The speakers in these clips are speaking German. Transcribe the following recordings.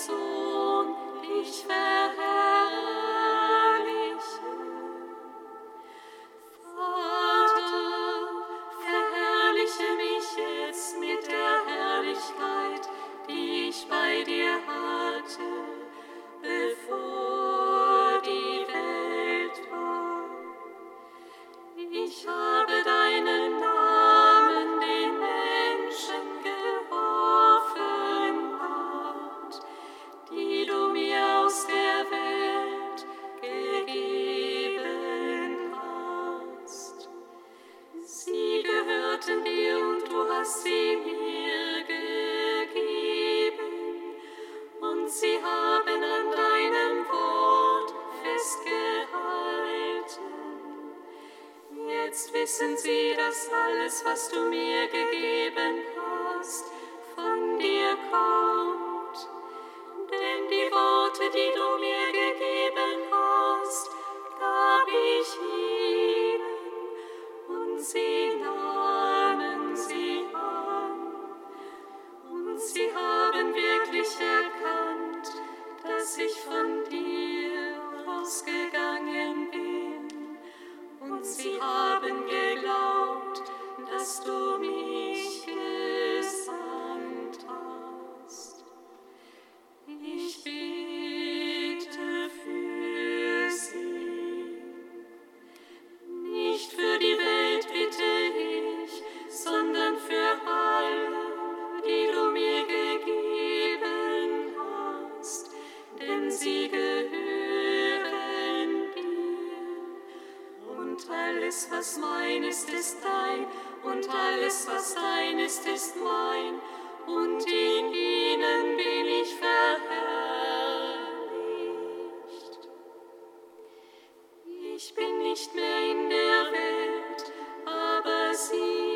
Jesus. wissen sie, dass alles, was du mir gegeben hast, von dir kommt. Denn die Worte, die du mir gegeben hast, gab ich ihnen. Und sie Und alles, was mein ist, ist dein, und alles, was dein ist, ist mein, und in ihnen bin ich verherrlicht. Ich bin nicht mehr in der Welt, aber sie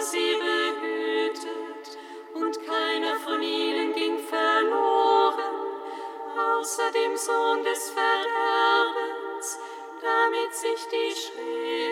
Sie behütet und keiner von ihnen ging verloren, außer dem Sohn des Verderbens, damit sich die Schrift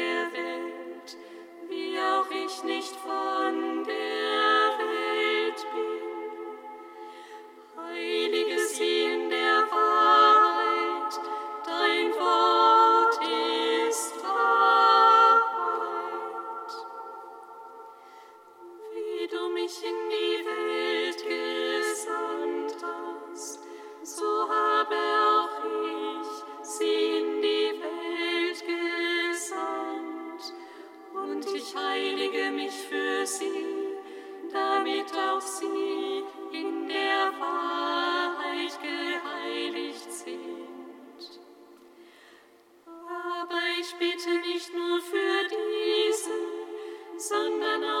nicht von dir. damit auch sie in der Wahrheit geheiligt sind. Aber ich bitte nicht nur für diesen, sondern auch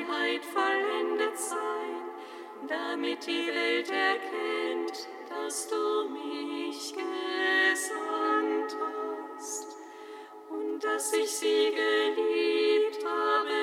Einheit vollendet sein, damit die Welt erkennt, dass du mich gesandt hast und dass ich sie geliebt habe.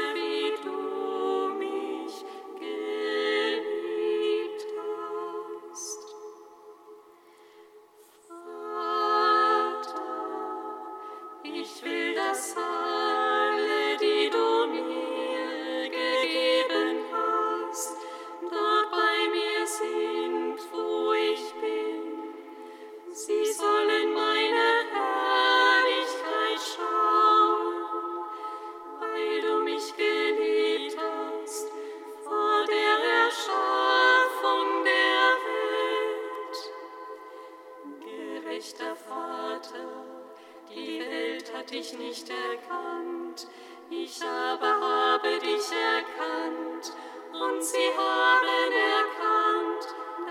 Nicht erkannt, ich aber habe dich erkannt und sie haben erkannt,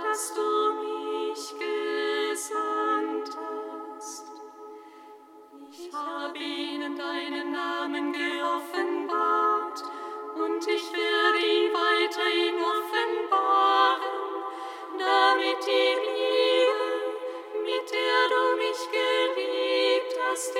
dass du mich gesandt hast. Ich habe ihnen deinen Namen geoffenbart und ich werde ihn weiterhin offenbaren, damit die Liebe, mit der du mich geliebt hast,